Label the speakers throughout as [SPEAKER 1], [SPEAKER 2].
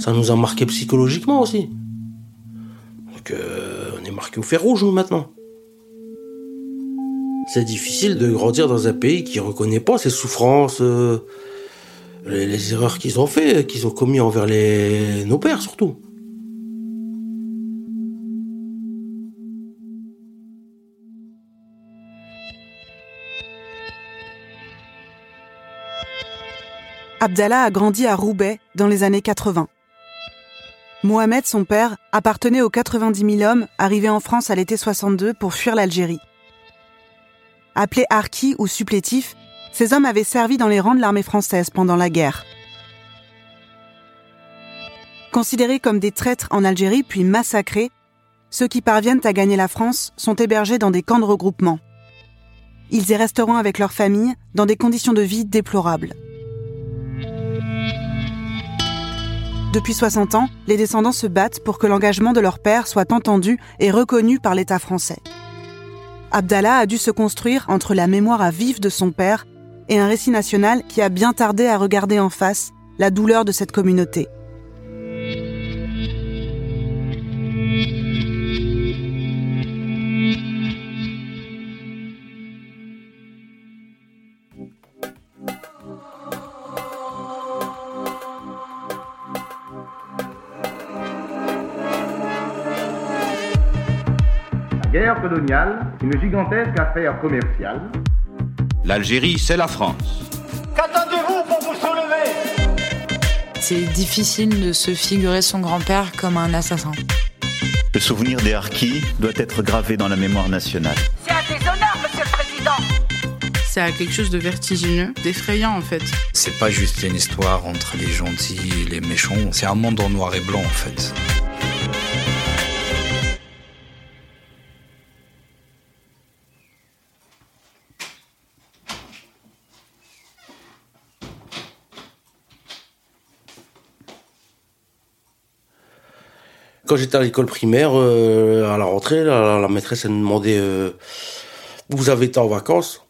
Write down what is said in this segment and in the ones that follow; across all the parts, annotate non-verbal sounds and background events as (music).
[SPEAKER 1] Ça nous a marqué psychologiquement aussi. Donc on est marqué au fer rouge nous maintenant. C'est difficile de grandir dans un pays qui reconnaît pas ses souffrances, les, les, erreurs qu'ils ont fait, qu'ils ont commis envers nos pères surtout.
[SPEAKER 2] Abdallah a grandi à Roubaix dans les années 80. Mohamed, son père, appartenait aux 90 000 hommes arrivés en France à l'été 62 pour fuir l'Algérie. Appelés harkis ou supplétifs, ces hommes avaient servi dans les rangs de l'armée française pendant la guerre. Considérés comme des traîtres en Algérie puis massacrés, ceux qui parviennent à gagner la France sont hébergés dans des camps de regroupement. Ils y resteront avec leurs familles dans des conditions de vie déplorables. Depuis 60 ans, les descendants se battent pour que l'engagement de leur père soit entendu et reconnu par l'État français. Abdallah a dû se construire entre la mémoire à vif de son père et un récit national qui a bien tardé à regarder en face la douleur de cette communauté.
[SPEAKER 3] Coloniale, une gigantesque affaire commerciale.
[SPEAKER 4] L'Algérie, c'est la France.
[SPEAKER 5] Qu'attendez-vous pour vous soulever?
[SPEAKER 6] C'est difficile de se figurer son grand-père comme un assassin.
[SPEAKER 7] Le souvenir des Harkis doit être gravé dans la mémoire nationale.
[SPEAKER 8] C'est un déshonneur, monsieur le président
[SPEAKER 6] C'est quelque chose de vertigineux, d'effrayant en fait.
[SPEAKER 9] C'est pas juste une histoire entre les gentils et les méchants, c'est un monde en noir et blanc en fait.
[SPEAKER 1] Quand j'étais à l'école primaire, euh, à la rentrée, la, maîtresse elle me demandait euh, vous avez été en vacances?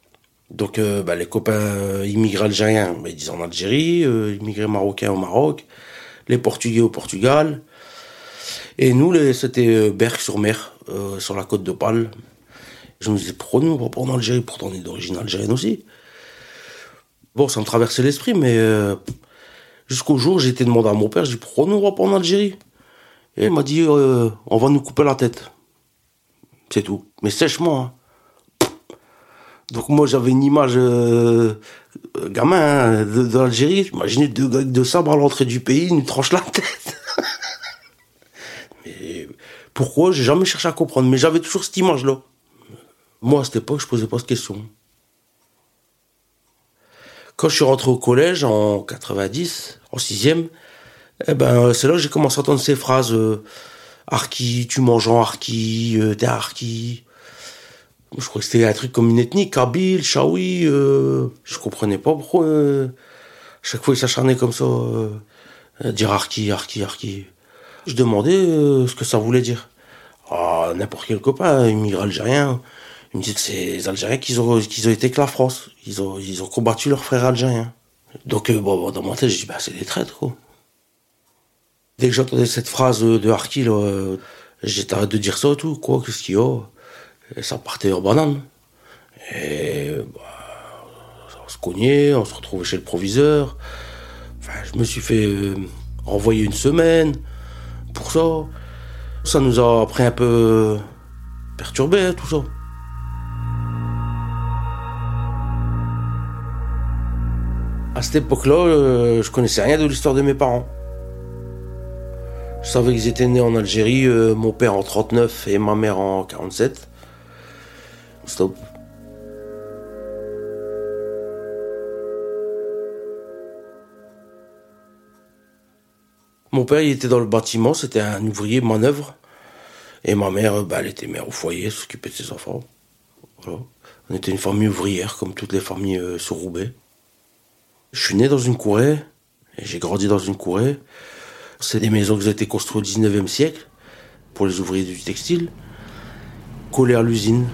[SPEAKER 1] Donc euh, bah, les copains immigrés algériens, ils disaient en Algérie, immigrés marocains au Maroc, les Portugais au Portugal. Et nous, c'était Berck-sur-Mer, sur la côte de Pâle. Je me disais, pourquoi nous, pas en Algérie? Pourtant, on est d'origine algérienne aussi. Bon, ça me traversait l'esprit, mais jusqu'au jour, j'ai été demandé à mon père, je dis, pourquoi nous, on va pas en Algérie? Et il m'a dit, euh, on va nous couper la tête. C'est tout. Mais sèchement. Hein. Donc moi j'avais une image euh, gamin hein, de, l'Algérie. J'imaginais deux gars de sabre à l'entrée du pays, ils nous tranchent la tête. (laughs) mais pourquoi? J'ai jamais cherché à comprendre. Mais j'avais toujours cette image-là. Moi à cette époque, je posais pas de questions. Quand je suis rentré au collège en 90, en sixième, eh ben, c'est là que j'ai commencé à entendre ces phrases euh, Arki, tu manges en Arki, euh, t'es Arki. Je crois que c'était un truc comme une ethnie, Kabyle, Shawi. Euh, je comprenais pas pourquoi. Euh, chaque fois, ils s'acharnaient comme ça, dire Arki, Arki, Arki. Je demandais ce que ça voulait dire. Ah, n'importe quel copain, immigré algérien, il me dit que c'est les Algériens qui ont, ont été que la France. Ils ont, ils ont combattu leurs frères algériens. Donc, bon, dans mon tête, je dis, bah, c'est des traîtres, quoi. Dès que j'entendais cette phrase de Harky, j'étais arrêté de dire ça tout, quoi, qu'est-ce qu'il y a? Et Ça partait en banane. Et bah, on se cognait, on se retrouvait chez le proviseur. Enfin, je me suis fait euh, renvoyer une semaine pour ça. Ça nous a après un peu perturbé, tout ça. À cette époque-là, euh, je connaissais rien de l'histoire de mes parents. Je savais qu'ils étaient nés en Algérie, euh, mon père en 39 et ma mère en 47. Stop. Mon père, il était dans le bâtiment, c'était un ouvrier manœuvre. Et ma mère, bah, elle était mère au foyer, s'occupait de ses enfants. On était une famille ouvrière, comme toutes les familles euh, sur Roubaix. Je suis né dans une courée, et j'ai grandi dans une courée. C'est des maisons qui ont été construites au 19e siècle pour les ouvriers du textile, collées à l'usine.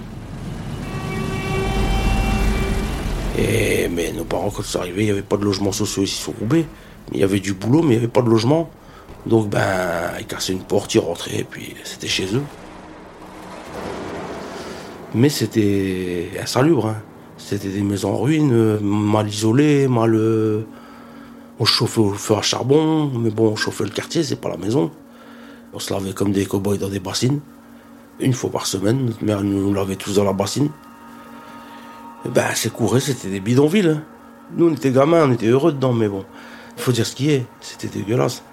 [SPEAKER 1] Et, mais nos parents, quand ils sont arrivés, il n'y avait pas de logement social ici sur Roubaix. Il y avait du boulot, mais il n'y avait pas de logement. Donc ben, ils cassaient une porte, ils rentraient, et puis c'était chez eux. Mais c'était insalubre. Hein. C'était des maisons en ruine, mal isolées, mal. On chauffait au feu à charbon, mais bon, on chauffait le quartier, c'est pas la maison. On se lavait comme des cow-boys dans des bassines. Une fois par semaine, notre mère nous lavait tous dans la bassine. Et ben, c'est couré, c'était des bidonvilles. hein. Nous, on était gamins, on était heureux dedans, mais bon, faut dire ce qui est, c'était dégueulasse.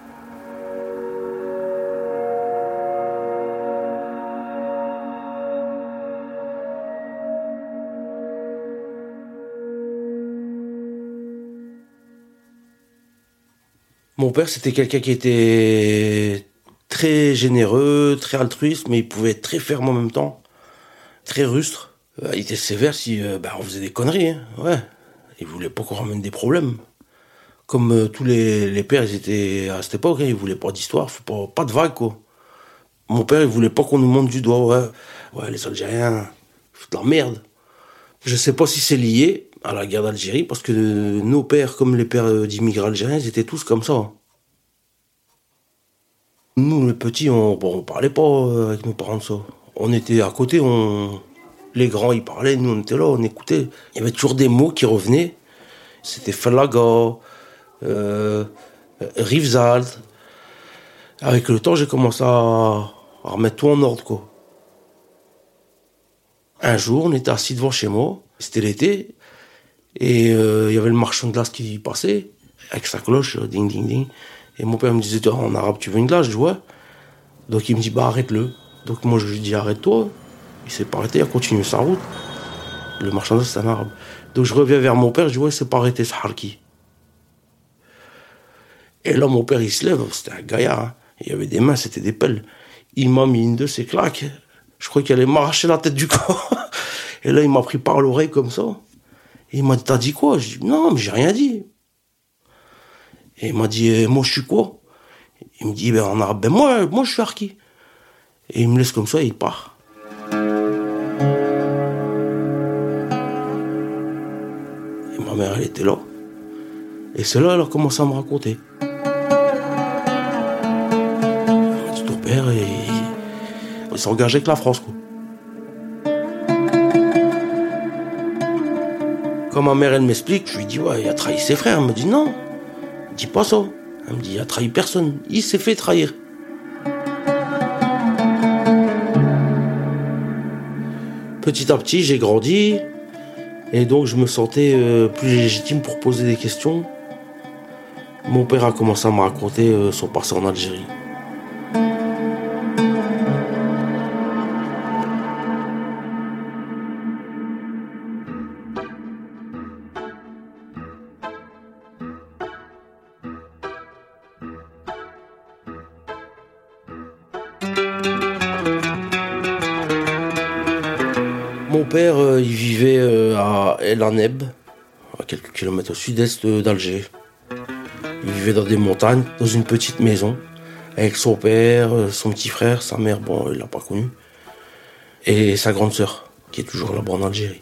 [SPEAKER 1] Mon père, c'était quelqu'un qui était très généreux, très altruiste, mais il pouvait être très ferme en même temps, très rustre. Euh, Il était sévère si bah, on faisait des conneries. hein. Ouais, il voulait pas qu'on ramène des problèmes. Comme euh, tous les, pères, ils étaient à cette époque, hein, ils voulaient pas d'histoire, pas, pas de vagues, quoi. Mon père, il voulait pas qu'on nous monte du doigt, ouais. Ouais, les Algériens, de la merde. Je sais pas si c'est lié à la guerre d'Algérie, parce que nos pères, comme les pères d'immigrés algériens, ils étaient tous comme ça. Nous, les petits, on, bon, on parlait pas euh, avec nos parents de ça. On était à côté, on, les grands, ils parlaient, nous, on était là, on écoutait. Il y avait toujours des mots qui revenaient. C'était Falaga, euh. Avec le temps, j'ai commencé à, à remettre tout en ordre, quoi. Un jour, on était assis devant chez moi, c'était l'été, et euh, il y avait le marchand de glace qui passait, avec sa cloche, euh, ding ding ding. Et mon père me disait, en arabe, tu veux une glace? Je dis, ouais. Donc il me dit, bah arrête-le. Donc moi, je lui dis, arrête-toi. Il s'est pas arrêté, il a continué sa route. Le marchand de glace, c'est un arabe. Donc je reviens vers mon père, je dis, ouais, c'est pas arrêté, ce harki. Et là, mon père, il se lève, c'était un gaillard. hein. Il y avait des mains, c'était des pelles. Il m'a mis une de ses claques. Je crois qu'il allait m'arracher la tête du (laughs) corps. Et là, il m'a pris par l'oreille comme ça. Et il m'a dit, t'as dit quoi? Je dis, non, mais j'ai rien dit. Et il m'a dit, Eh, moi, je suis quoi? Il me dit, ben, en arabe, ben, moi, moi, je suis Harki. Et il me laisse comme ça et il part. Et ma mère, elle était là. Et c'est là, elle a commencé à me raconter. M'a ton père, il, il s'est engagé avec la France, quoi. Quand ma mère, elle m'explique, je lui dis, ouais, il a trahi ses frères. Elle me dit, non, dis pas ça. Elle me dit, il a trahi personne. Il s'est fait trahir. Petit à petit, j'ai grandi. Et donc, je me sentais euh, plus légitime pour poser des questions. Mon père a commencé à me raconter euh, son passé en Algérie. Quelques kilomètres au sud-est d'Alger. Il vivait dans des montagnes, dans une petite maison, avec son père, son petit frère, sa mère, bon, il l'a pas connu, et sa grande sœur, qui est toujours là-bas en Algérie.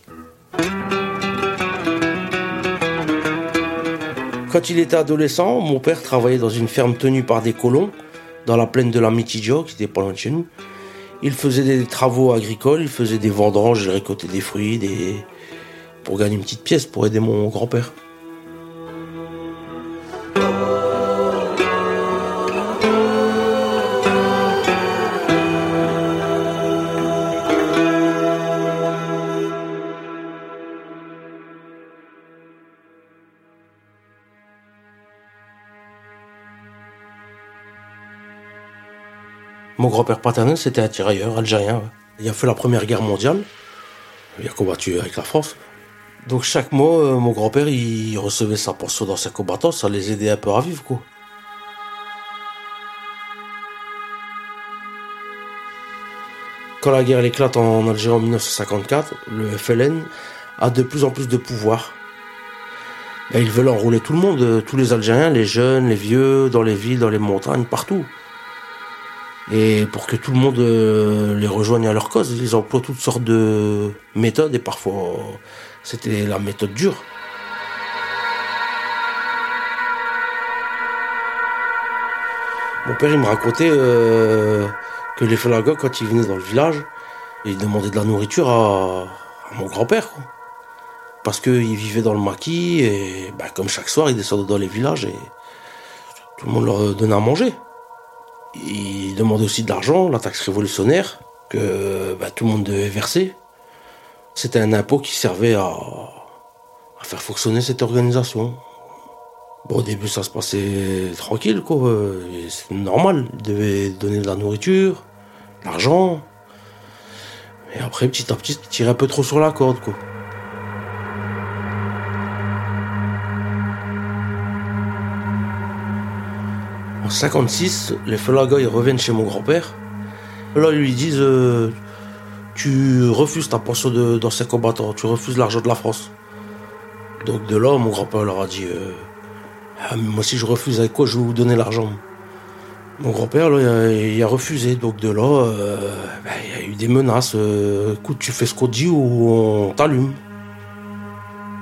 [SPEAKER 1] Quand il était adolescent, mon père travaillait dans une ferme tenue par des colons, dans la plaine de la Mitidjo, qui était pas loin de chez nous. Il faisait des travaux agricoles, il faisait des vendanges, il récoltait des fruits, des... pour gagner une petite pièce, pour aider mon grand-père. Mon grand-père paternel, c'était un tirailleur algérien. Il a fait la Première Guerre mondiale. Il a combattu avec la France. Donc chaque mois, euh, mon grand-père, il recevait sa pension d'ancien combattant, ça les aidait un peu à vivre, quoi. Quand la guerre éclate en Algérie en 1954, le FLN a de plus en plus de pouvoir. Ben, ils veulent enrôler tout le monde, euh, tous les Algériens, les jeunes, les vieux, dans les villes, dans les montagnes, partout. Et pour que tout le monde euh, les rejoigne à leur cause, ils emploient toutes sortes de méthodes et parfois c'était la méthode dure. Mon père, il me racontait euh, que les Felagas, quand ils venaient dans le village, ils demandaient de la nourriture à, mon grand-père. Parce qu'ils vivaient dans le maquis et bah, comme chaque soir, ils descendaient dans les villages et tout le monde leur donnait à manger. Ils demandaient aussi de l'argent, la taxe révolutionnaire, que bah, tout le monde devait verser. C'était un impôt qui servait à, faire fonctionner cette organisation. Bon, au début, ça se passait tranquille, quoi. C'était normal. Ils devaient donner de la nourriture, de l'argent. Et après, petit à petit, ils tiraient un peu trop sur la corde, quoi. En 56, les Felagas, ils reviennent chez mon grand-père. Là, ils lui disent euh, Tu refuses ta pension d'ancien combattant, tu refuses l'argent de la France. Donc de là, mon grand-père leur a dit euh, Ah, Moi, si je refuse, avec quoi je vais vous donner l'argent? Mon grand-père, il a, refusé. Donc de là, euh, ben, il y a eu des menaces euh, Écoute, tu fais ce qu'on dit ou on t'allume.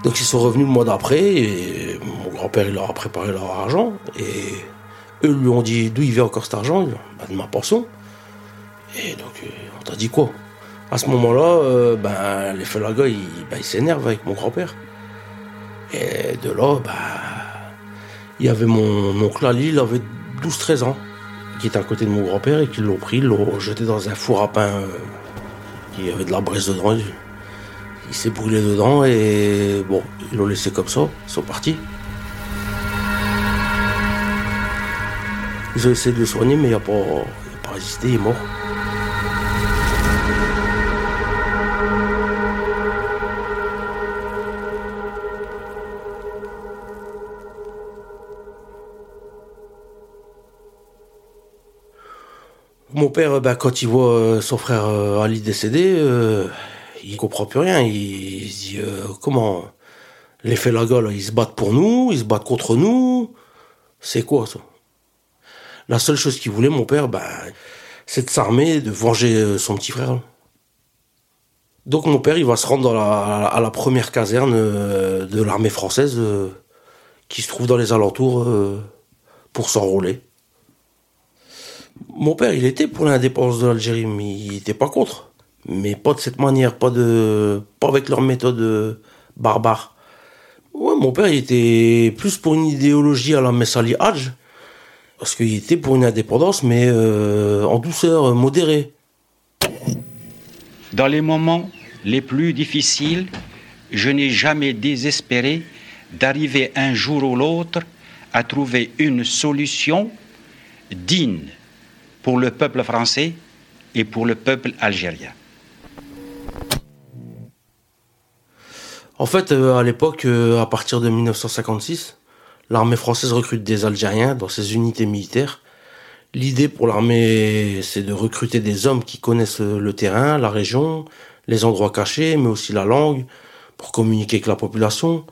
[SPEAKER 1] Donc ils sont revenus le mois d'après et mon grand-père, il leur a préparé leur argent. Et eux lui ont dit D'où il vient encore cet argent? Bah, De ma pension. Et donc, on t'a dit quoi? À ce moment-là, euh, ben, les Felagas, ils ben, ils s'énervent avec mon grand-père. Et de là, ben, il y avait mon oncle Ali, il avait 12-13 ans, qui était à côté de mon grand-père et qui l'ont pris, l'ont jeté dans un four à pain euh, qui avait de la braise dedans. Il, il s'est brûlé dedans et bon, ils l'ont laissé comme ça, ils sont partis. Ils ont essayé de le soigner, mais il n'a pas, pas résisté, il est mort. Mon père, bah, quand il voit euh, son frère euh, Ali décédé, euh, il comprend plus rien. Il, se dit comment les Felagas, là, ils se battent pour nous, ils se battent contre nous. C'est quoi ça? La seule chose qu'il voulait, mon père, bah, c'est de s'armer, de venger son petit frère. Donc mon père, il va se rendre la- à la première caserne de l'armée française qui se trouve dans les alentours pour s'enrôler. Mon père, il était pour l'indépendance de l'Algérie, mais il était pas contre. Mais pas de cette manière, pas de, pas avec leur méthode euh, barbare. Ouais, mon père, il était plus pour une idéologie à la Messali Hadj, parce qu'il était pour une indépendance, mais euh, en douceur, euh, modérée.
[SPEAKER 10] Dans les moments les plus difficiles, je n'ai jamais désespéré d'arriver un jour ou l'autre à trouver une solution digne pour le peuple français et pour le peuple algérien.
[SPEAKER 1] En fait, euh, à l'époque, euh, à partir de 1956, l'armée française recrute des Algériens dans ses unités militaires. L'idée pour l'armée, c'est de recruter des hommes qui connaissent le terrain, la région, les endroits cachés, mais aussi la langue, pour communiquer avec la population.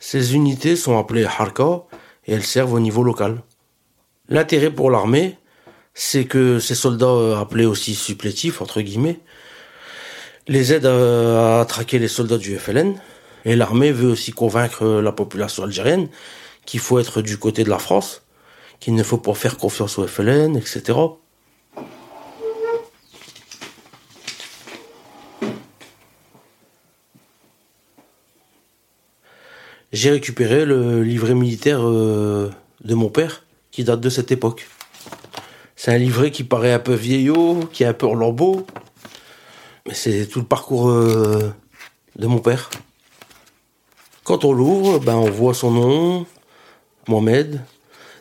[SPEAKER 1] Ces unités sont appelées Harka et elles servent au niveau local. L'intérêt pour l'armée, c'est que ces soldats euh, appelés aussi supplétifs, entre guillemets, les aident à, à traquer les soldats du FLN. Et l'armée veut aussi convaincre euh, la population algérienne qu'il faut être du côté de la France, qu'il ne faut pas faire confiance au FLN, etc. J'ai récupéré le livret militaire euh, de mon père, qui date de cette époque. C'est un livret qui paraît un peu vieillot, qui est un peu en lambeaux, mais c'est tout le parcours euh, de mon père. Quand on l'ouvre, ben on voit son nom, Mohamed,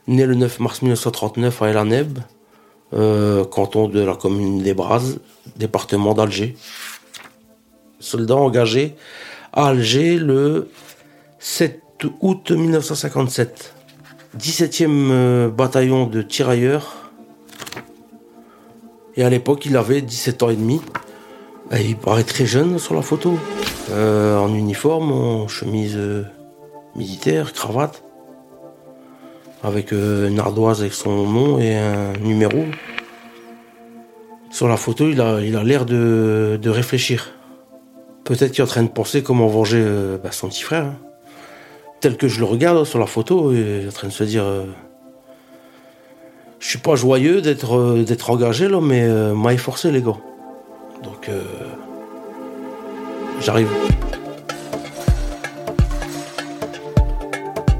[SPEAKER 1] né le 9 mars 1939 à El Aneb, euh, canton de la commune des Brazes, département d'Alger. Soldat engagé à Alger le 7 août 1957. 17e euh, bataillon de tirailleurs. Et à l'époque, il avait 17 ans et demi. Il paraît très jeune sur la photo. Euh, en uniforme, en chemise euh, militaire, cravate. Avec euh, une ardoise avec son nom et un numéro. Sur la photo, il a il a l'air de, de réfléchir. Peut-être qu'il est en train de penser comment venger bah, son petit frère. hein. Tel que je le regarde sur la photo, il est en train de se dire Je suis pas joyeux d'être euh, d'être engagé là, mais euh, m'a forcé les gars. Donc euh, j'arrive.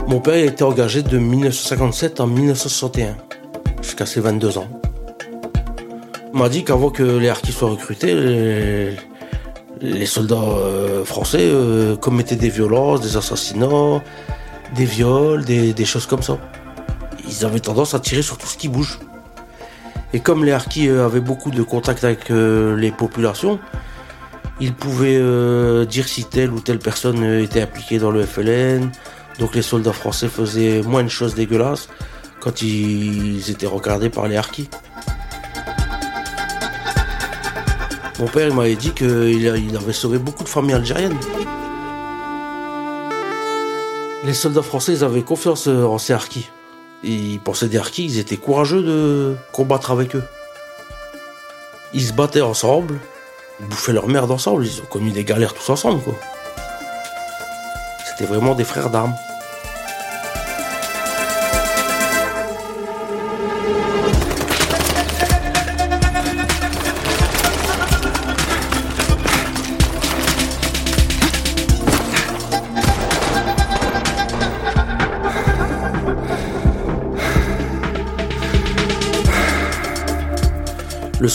[SPEAKER 1] Mon père a été engagé de 1957 en 1961, jusqu'à ses 22 ans. Il m'a dit qu'avant que les harkis soient recrutés, les, soldats français commettaient des violences, des assassinats, des viols, des choses comme ça. Ils avaient tendance à tirer sur tout ce qui bouge. Et comme les harkis euh, avaient beaucoup de contacts avec euh, les populations, ils pouvaient euh, dire si telle ou telle personne était impliquée dans le FLN. Donc les soldats français faisaient moins de choses dégueulasses quand ils étaient regardés par les harkis. Mon père m'avait dit qu'il avait sauvé beaucoup de familles algériennes. Les soldats français ils avaient confiance en ces harkis. Ils pensaient des harkis, ils étaient courageux de combattre avec eux. Ils se battaient ensemble, ils bouffaient leur merde ensemble, ils ont connu des galères tous ensemble quoi. C'était vraiment des frères d'armes.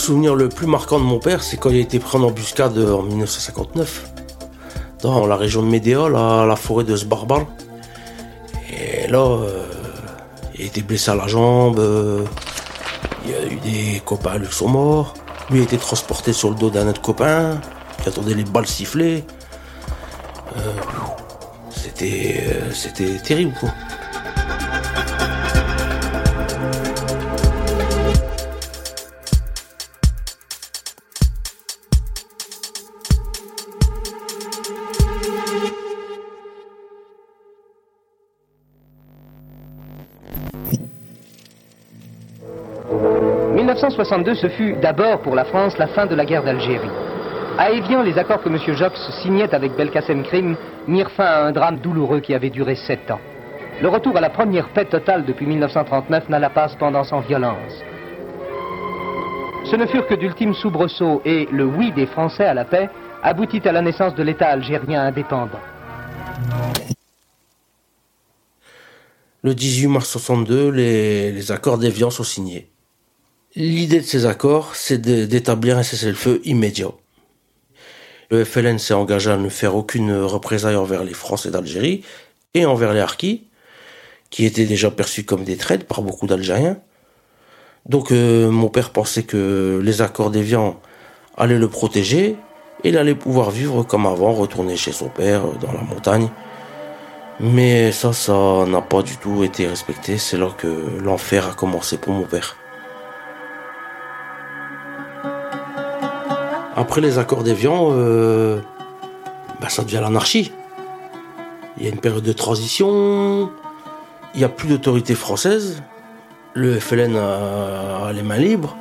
[SPEAKER 1] Souvenir le plus marquant de mon père, c'est quand il a été pris en embuscade en 1959, dans la région de Médéa, la, la forêt de Sbarbar. Et là, euh, il a été blessé à la jambe, euh, il y a eu des copains à lui qui sont morts, lui a été transporté sur le dos d'un autre copain, qui attendait les balles sifflées. Euh, c'était, euh, terrible quoi.
[SPEAKER 11] « 1962, ce fut d'abord pour la France la fin de la guerre d'Algérie. À Évian, les accords que M. Jox signait avec Belkacem Krim mirent fin à un drame douloureux qui avait duré sept ans. Le retour à la première paix totale depuis 1939 n'alla pas cependant sans violence. Ce ne furent que d'ultimes soubresauts et le oui des Français à la paix aboutit à la naissance de l'État algérien indépendant.
[SPEAKER 1] Le 18 mars 62, les, les accords d'Évian sont signés. L'idée de ces accords, c'est d'établir un cessez-le-feu immédiat. Le FLN s'est engagé à ne faire aucune représaille envers les Français d'Algérie et envers les Harkis, qui étaient déjà perçus comme des traîtres par beaucoup d'Algériens. Donc euh, mon père pensait que les accords d'Évian allaient le protéger et il allait pouvoir vivre comme avant, retourner chez son père euh, dans la montagne. Mais ça, ça n'a pas du tout été respecté. C'est là que l'enfer a commencé pour mon père. Après les accords d'Évian, euh, bah, ça devient l'anarchie. Il y a une période de transition, il n'y a plus d'autorité française, le FLN a, les mains libres,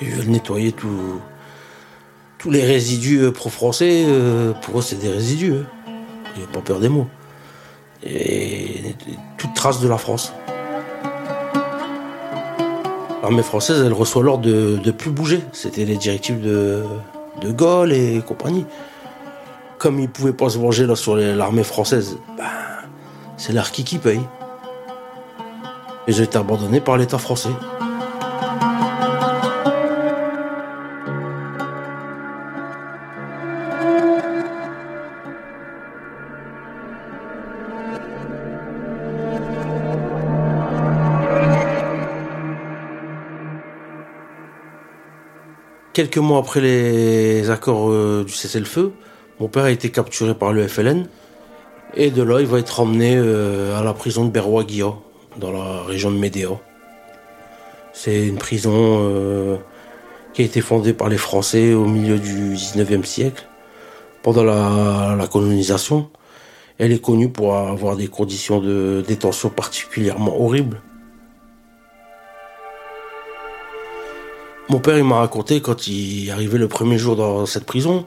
[SPEAKER 1] ils veulent nettoyer tous les résidus euh, pro-français. euh, pour eux, c'est des résidus. hein. Il n'y a pas peur des mots et toute trace de la France. L'armée française, elle reçoit l'ordre de ne plus bouger. C'était les directives de, de Gaulle et compagnie. Comme ils ne pouvaient pas se venger sur l'armée française, ben, c'est l'Arki qui paye. Ils ont été abandonnés par l'État français. Quelques mois après les accords euh, du cessez-le-feu, mon père a été capturé par le FLN. Et de là, il va être emmené euh, à la prison de Berwaguia, dans la région de Médéa. C'est une prison euh, qui a été fondée par les Français au milieu du 19e siècle, pendant la colonisation. Elle est connue pour avoir des conditions de détention particulièrement horribles. Mon père, m'a raconté quand il arrivait le premier jour dans cette prison,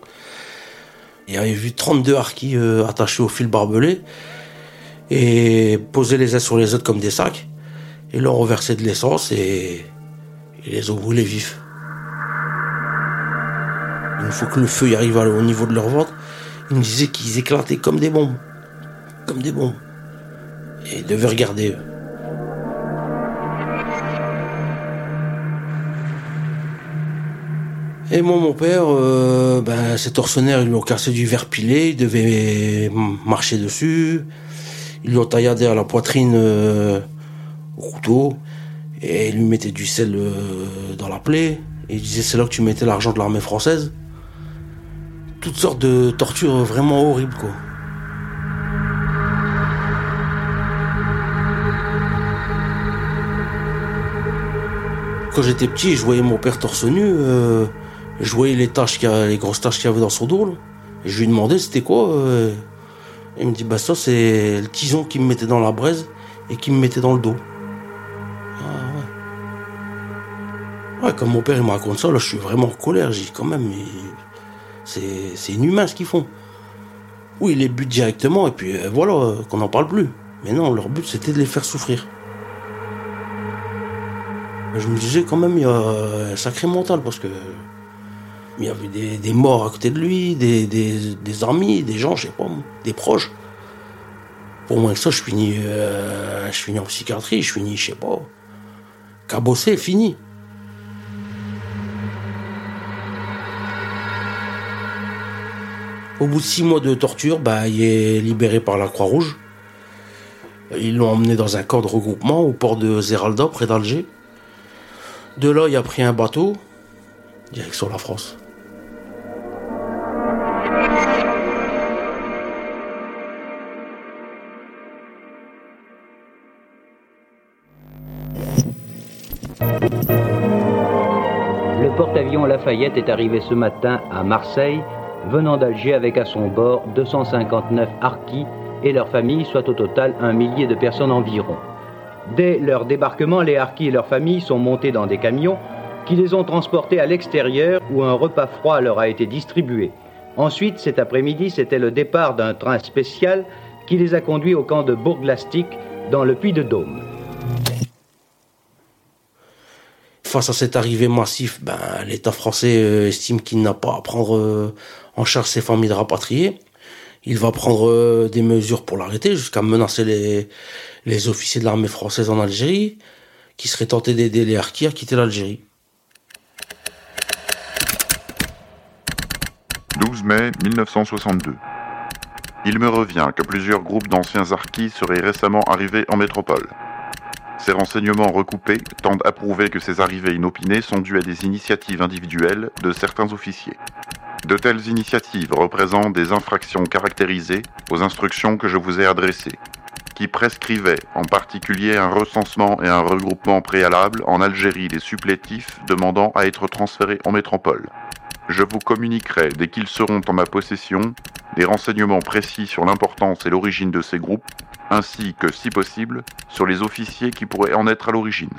[SPEAKER 1] il avait vu 32 harkis euh, attachés au fil barbelé et posés les uns sur les autres comme des sacs. Et là, on renversait de l'essence et, et les ont brûlés vifs. Une fois que le feu y arrive au niveau de leur ventre, ils me disaient qu'ils éclataient comme des bombes. Comme des bombes. Et ils devaient regarder. Et moi, mon père, euh, ben, tortionnaires, ils lui ont cassé du verre pilé, il devait marcher dessus. Ils lui ont tailladé à la poitrine euh, au couteau. Et ils lui mettaient du sel euh, dans la plaie. Et il disait, c'est là que tu mettais l'argent de l'armée française. Toutes sortes de tortures vraiment horribles, quoi. Quand j'étais petit, je voyais mon père torse nu. Euh, je voyais les taches les grosses taches qu'il y avait dans son dos. Et je lui demandais c'était quoi. Euh. il me dit bah ça c'est le tison qui me mettait dans la braise et qui me mettait dans le dos. Ah, ouais. ouais. comme mon père il me raconte ça, là je suis vraiment en colère. J'ai quand même, c'est inhumain ce qu'ils font. Oui, ils les butent directement et puis euh, voilà, qu'on n'en parle plus. Mais non, leur but c'était de les faire souffrir. Je me disais quand même, il y a un sacré mental parce que il y avait des, morts à côté de lui, des, des, amis, des gens, je sais pas, des proches. Pour moins que ça, je finis, euh, je finis en psychiatrie, je finis, je sais pas, cabossé, fini. Au bout de six mois de torture, bah, il est libéré par la Croix-Rouge. Ils l'ont emmené dans un camp de regroupement au port de Zeralda, près d'Alger. De là, il a pris un bateau, direction la France.
[SPEAKER 11] Lafayette est arrivé ce matin à Marseille, venant d'Alger avec à son bord 259 harkis et leurs familles, soit au total un millier de personnes environ. Dès leur débarquement, les harkis et leurs familles sont montés dans des camions qui les ont transportés à l'extérieur où un repas froid leur a été distribué. Ensuite, cet après-midi, c'était le départ d'un train spécial qui les a conduits au camp de Bourg-Lastic dans le Puy
[SPEAKER 1] Face à cette arrivée massive, ben, l'État français euh, estime qu'il n'a pas à prendre euh, en charge ses familles de rapatriés. Il va prendre euh, des mesures pour l'arrêter, jusqu'à menacer les, les officiers de l'armée française en Algérie, qui seraient tentés d'aider les harkis à quitter l'Algérie.
[SPEAKER 12] 12 mai 1962. Il me revient que plusieurs groupes d'anciens harkis seraient récemment arrivés en métropole. Ces renseignements recoupés tendent à prouver que ces arrivées inopinées sont dues à des initiatives individuelles de certains officiers. De telles initiatives représentent des infractions caractérisées aux instructions que je vous ai adressées, qui prescrivaient en particulier un recensement et un regroupement préalable en Algérie des supplétifs demandant à être transférés en métropole. Je vous communiquerai, dès qu'ils seront en ma possession, des renseignements précis sur l'importance et l'origine de ces groupes ainsi que, si possible, sur les officiers qui pourraient en être à l'origine.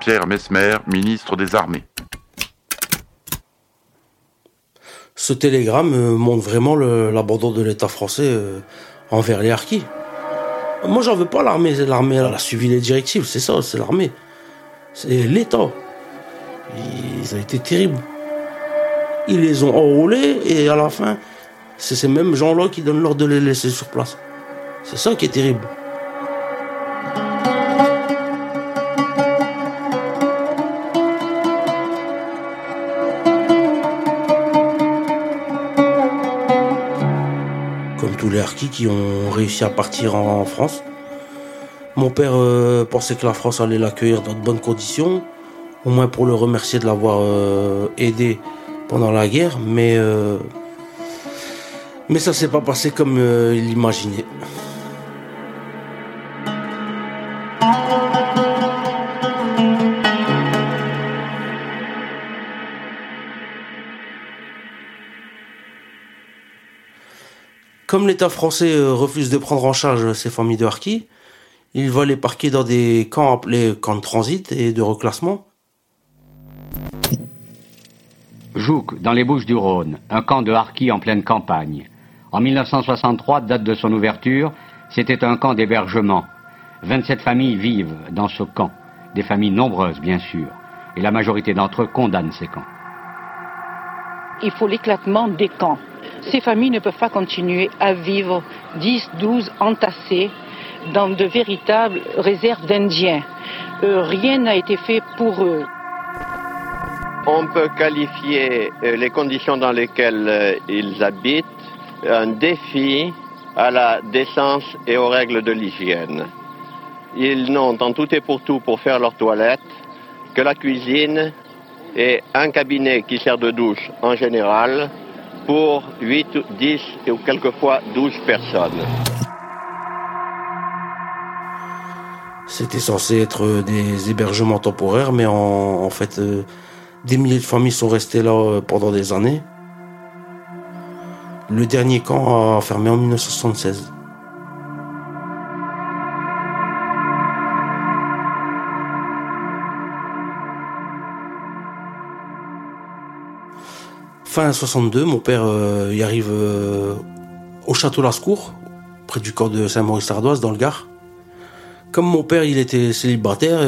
[SPEAKER 12] Pierre Mesmer, ministre des Armées.
[SPEAKER 1] Ce télégramme euh, montre vraiment l'abandon de l'État français euh, envers les harkis. Moi, j'en veux pas l'armée. L'armée, elle a suivi les directives, c'est ça, c'est l'armée. C'est l'État. Ils ont été terribles. Ils les ont enrôlés et à la fin, c'est ces mêmes gens-là qui donnent l'ordre de les laisser sur place. C'est ça qui est terrible. Comme tous les harkis qui ont réussi à partir en France. Mon père euh, pensait que la France allait l'accueillir dans de bonnes conditions, au moins pour le remercier de l'avoir euh, aidé pendant la guerre, mais euh, mais ça s'est pas passé comme il l'imaginait. Comme l'État français euh, refuse de prendre en charge ces familles de harkis, il va les parquer dans des camps appelés camps de transit et de reclassement.
[SPEAKER 13] Jouques, dans les Bouches du Rhône, un camp de harkis en pleine campagne. En 1963, date de son ouverture, c'était un camp d'hébergement. 27 familles vivent dans ce camp, des familles nombreuses bien sûr, et la majorité d'entre eux condamnent ces camps.
[SPEAKER 14] Il faut l'éclatement des camps. Ces familles ne peuvent pas continuer à vivre 10, 12 entassées dans de véritables réserves d'Indiens. Euh, rien n'a été fait pour eux.
[SPEAKER 15] On peut qualifier euh, les conditions dans lesquelles euh, ils habitent un défi à la décence et aux règles de l'hygiène. Ils n'ont en tout et pour tout pour faire leur toilette que la cuisine et un cabinet qui sert de douche en général pour 8, 10 ou quelquefois 12 personnes.
[SPEAKER 1] C'était censé être des hébergements temporaires, mais en, fait, euh, des milliers de familles sont restées là euh, pendant des années. Le dernier camp a fermé en 1976. Fin 62, mon père euh, y arrive euh, au château Lascour, près du camp de Saint-Maurice-Ardoise, dans le Gard. Comme mon père, il était célibataire,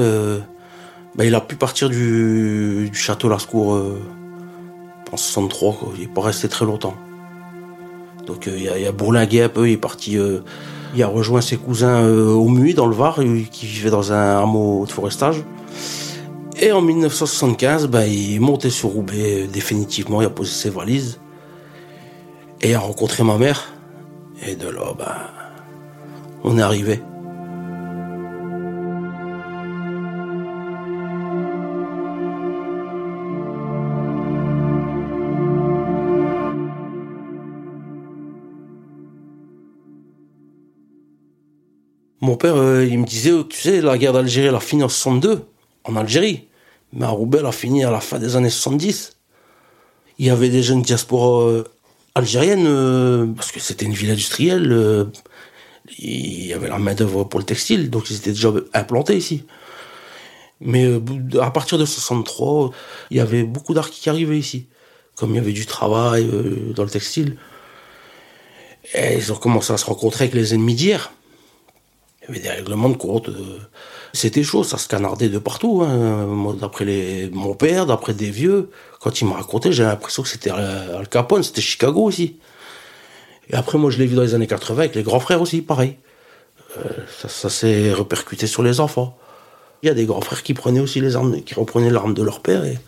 [SPEAKER 1] bah, il a pu partir du, château Lascour en 63. Il n'est pas resté très longtemps. Donc il a, bourlingué un peu, il est parti. il a rejoint ses cousins au Muy, dans le Var, qui vivait dans un hameau de forestage. Et en 1975, bah, il est monté sur Roubaix définitivement, il a posé ses valises. Et il a rencontré ma mère. Et de là, bah, on est arrivé. Mon père, euh, il me disait, tu sais, la guerre d'Algérie, elle a fini en 62 en Algérie. Mais à Roubaix, elle a fini à la fin des années 70. Il y avait des jeunes diasporas euh, algériennes, euh, parce que c'était une ville industrielle. Il y avait la main-d'œuvre pour le textile, donc ils étaient déjà implantés ici. Mais à partir de 63, il y avait beaucoup d'arcs qui arrivaient ici. Comme il y avait du travail dans le textile. Ils ont commencé à se rencontrer avec les ennemis d'hier. Il y avait des règlements de compte. C'était chaud, ça se canardait de partout. Hein. D'après les... mon père, d'après des vieux, quand il m'a raconté, j'ai l'impression que c'était Al Capone, c'était Chicago aussi. Et après, moi, je l'ai vu dans les années 80 avec les grands frères aussi, pareil. Euh, ça, s'est répercuté sur les enfants. Il y a des grands frères qui prenaient aussi les armes, qui reprenaient l'arme de leur père, et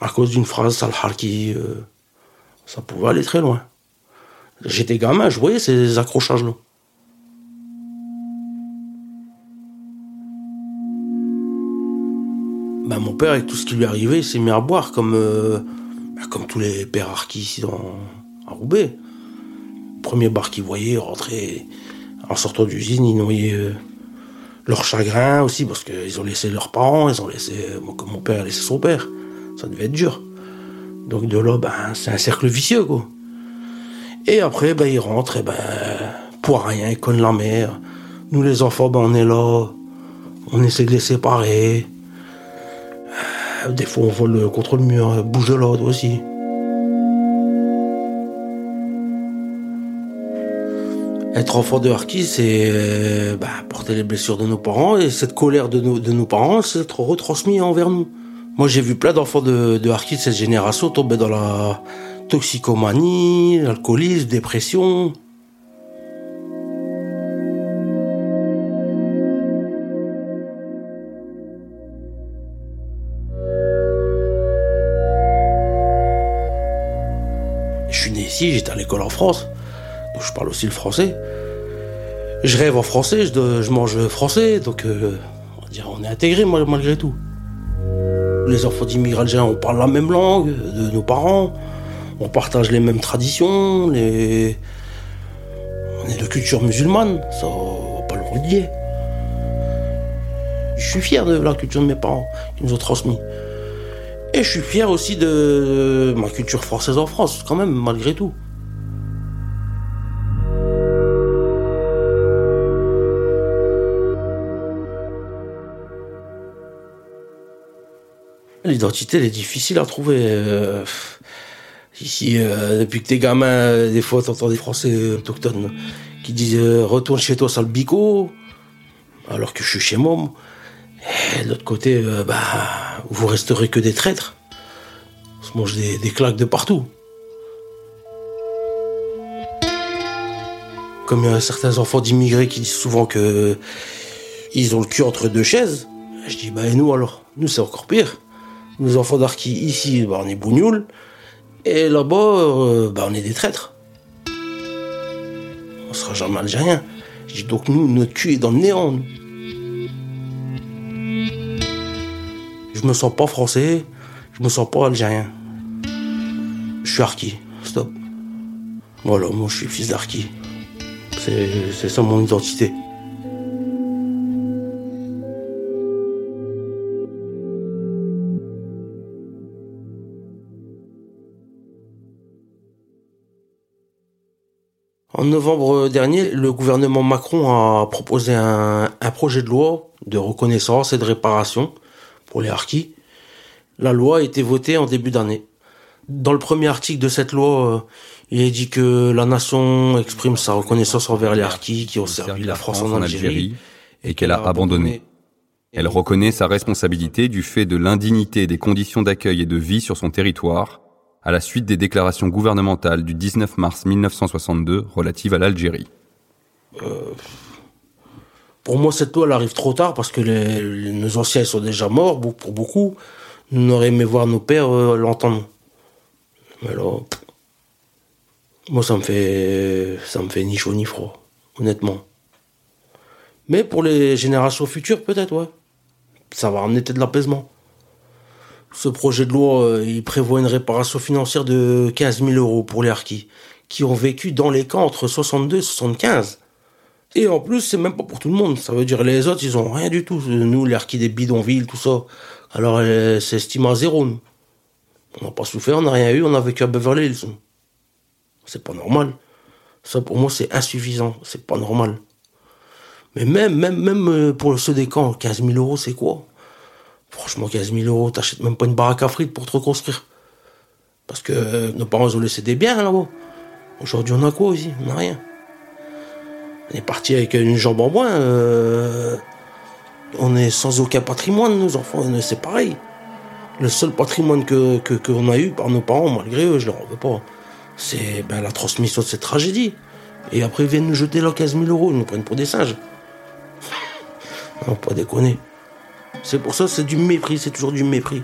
[SPEAKER 1] à cause d'une phrase, euh, ça pouvait aller très loin. J'étais gamin, je voyais ces accrochages-là. Père, avec tout ce qui lui arrivait, il s'est mis à boire comme, euh, bah, tous les pères arquis ici dans, à Roubaix. Premier bar qu'ils voyaient, rentrer en sortant d'usine, ils noyaient euh, leur chagrin aussi, parce qu'ils ont laissé leurs parents, ils ont laissé, comme mon père a laissé son père. Ça devait être dur. Donc de là, ben, c'est un cercle vicieux, quoi. Et après, ben, ils rentrent, et ben, pour rien, ils connent la mère. Nous, les enfants, on est là, on essaie de les séparer. Des fois, on vole contre le mur, bouge l'autre aussi. Être enfant de Harki, c'est bah, porter les blessures de nos parents et cette colère de nos, parents, c'est être retransmis envers nous. Moi, j'ai vu plein d'enfants de, de de cette génération tomber dans la toxicomanie, l'alcoolisme, dépression. J'étais à l'école en France, donc je parle aussi le français. Je rêve en français, je, mange français, donc euh, on dire on est intégré malgré tout. Les enfants d'immigrants algériens, on parle la même langue de nos parents, on partage les mêmes traditions, les... on est de culture musulmane, ça on va pas le relier. Je suis fier de la culture de mes parents qui nous ont transmis. Et je suis fier aussi de ma culture française en France, quand même, malgré tout. L'identité, elle est difficile à trouver. Euh, ici, euh, depuis que t'es gamin, des fois, t'entends des Français autochtones qui disent euh, Retourne chez toi, sale bico. Alors que je suis chez moi. Et de l'autre côté, euh, bah, vous resterez que des traîtres. On se mange des, claques de partout. Comme il y a certains enfants d'immigrés qui disent souvent que ils ont le cul entre deux chaises. Je dis, bah et nous alors? Nous c'est encore pire. Nous enfants d'Arki, ici, bah, on est bougnoules. Et là-bas, euh, bah, on est des traîtres. On sera jamais algérien. Je dis, donc nous, notre cul est dans le néant. Je me sens pas français, je me sens pas algérien. Je suis Arki, stop. Voilà, moi je suis fils d'Arki. C'est ça mon identité. En novembre dernier, le gouvernement Macron a proposé un, un projet de loi de reconnaissance et de réparation pour les harkis. La loi a été votée en début d'année. Dans le premier article de cette loi, euh, il est dit que la nation exprime sa reconnaissance envers les harkis qui ont servi la France en Algérie
[SPEAKER 16] et qu'elle a abandonné. Elle reconnaît sa responsabilité du fait de l'indignité des conditions d'accueil et de vie sur son territoire, à la suite des déclarations gouvernementales du 19 mars 1962 relatives à l'Algérie.
[SPEAKER 1] Pour moi, cette loi, elle arrive trop tard parce que nos anciens sont déjà morts, pour beaucoup. Nous, on aurait aimé voir nos pères euh, l'entendre. Mais là, pff, moi, ça me fait, ça me fait ni chaud ni froid, honnêtement. Mais pour les générations futures, peut-être, ouais. Ça va ramener peut-être de l'apaisement. Ce projet de loi, euh, il prévoit une réparation financière de 15 000 euros pour les harkis, qui ont vécu dans les camps entre 62 et 75. Et en plus, c'est même pas pour tout le monde. Ça veut dire les autres, ils ont rien du tout. Nous, les harkis des bidonvilles, tout ça. Alors, euh, c'est estimé à zéro, nous. On n'a pas souffert, on n'a rien eu, on a vécu à Beverly Hills. C'est pas normal. Ça, pour moi, c'est insuffisant. C'est pas normal. Mais même, même, même euh, pour ceux des camps, 15 000 euros, c'est quoi? Franchement, 15 000 euros, t'achètes même pas une baraque à frites pour te reconstruire. Parce que euh, nos parents ont laissé des biens là-bas. Aujourd'hui, on a quoi aussi On n'a rien. On est parti avec une jambe en moins. euh, on est sans aucun patrimoine, nos enfants. C'est pareil. Le seul patrimoine qu'on a eu par nos parents, malgré eux, je leur en veux pas, c'est ben, la transmission de cette tragédie. Et après, ils viennent nous jeter là 15 000 euros, ils nous prennent pour des singes. (laughs) non, pas déconner. C'est pour ça, c'est du mépris, c'est toujours du mépris.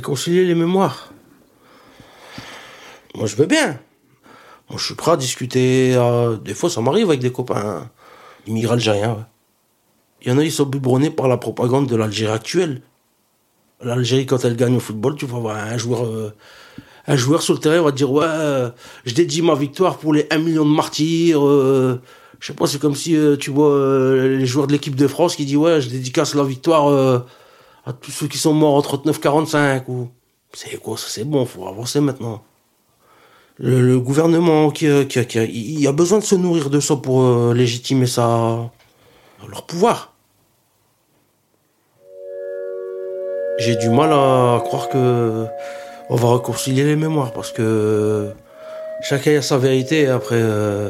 [SPEAKER 1] Réconcilier les mémoires. Moi, je veux bien. Moi, je suis prêt à discuter. euh, des fois, ça m'arrive avec des copains hein, immigrés algériens. ouais. Il y en a, ils sont biberonnés par la propagande de l'Algérie actuelle. L'Algérie, quand elle gagne au football, tu vas voir un joueur, euh, un joueur sur le terrain va dire Ouais, euh, je dédie ma victoire pour les 1 million de martyrs. je sais pas, c'est comme si tu vois les joueurs de l'équipe de France qui disent Ouais, je dédicace la victoire à tous ceux qui sont morts en 39-45. Ou... C'est quoi ça? C'est bon, faut avancer maintenant. Le, gouvernement qui, euh, qui, il a besoin de se nourrir de ça pour euh, légitimer sa, leur pouvoir. J'ai du mal à croire que on va réconcilier les mémoires parce que chacun a sa vérité après euh,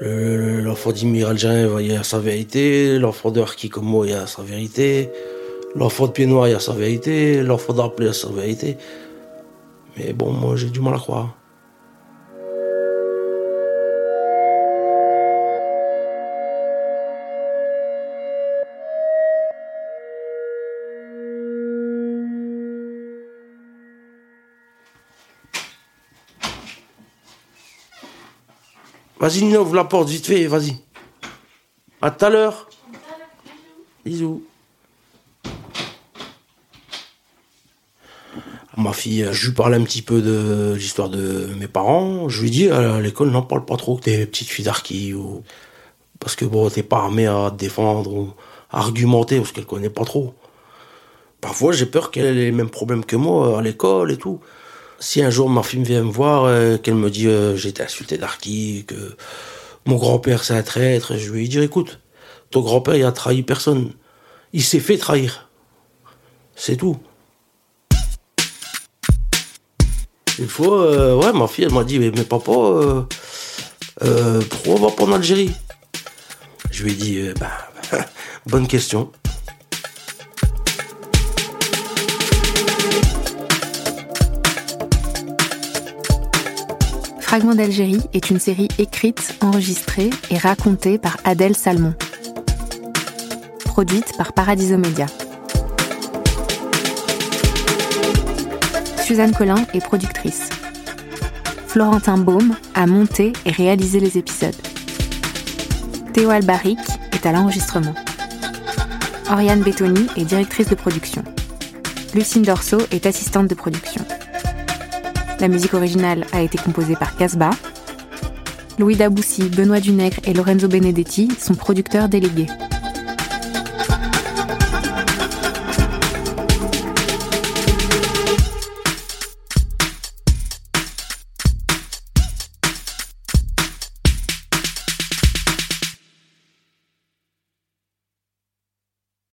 [SPEAKER 1] le- le- l'enfant d'immigré algérien il a sa vérité, l'enfant de Harki comme moi il a sa vérité, l'enfant de pied noir il a sa vérité, l'enfant d'Arplé a sa vérité. Mais bon, moi j'ai du mal à croire. Vas-y, Nino, ouvre la porte vite fait, vas-y. À tout à l'heure. Bisous. Ma fille, je lui parlais un petit peu de l'histoire de mes parents. Je lui dis à l'école, n'en parle pas trop que t'es petite fille d'Arki ou parce que bon, t'es pas armé à défendre ou à argumenter parce qu'elle connaît pas trop. Parfois, j'ai peur qu'elle ait les mêmes problèmes que moi à l'école et tout. Si un jour ma fille vient me voir, euh, qu'elle me dit euh, j'ai été insulté d'Arki, que Mon grand-père, c'est un traître. Je lui dit, écoute, ton grand-père, il a trahi personne. Il s'est fait trahir. C'est tout. Une fois, euh, ouais, ma fille, elle m'a dit, mais, papa, euh, euh, pourquoi on va pas en Algérie? Je lui ai dit, bah, (laughs) bonne question.
[SPEAKER 17] Fragment d'Algérie est une série écrite, enregistrée et racontée par Adèle Salmon. Produite par Paradiso Media. Suzanne Collin est productrice. Florentin Baume a monté et réalisé les épisodes. Théo Albaric est à l'enregistrement. Oriane Bettoni est directrice de production. Lucine Dorso est assistante de production. La musique originale a été composée par Casbah. Louis Daboussi, Benoît Dunègre et Lorenzo Benedetti sont producteurs délégués.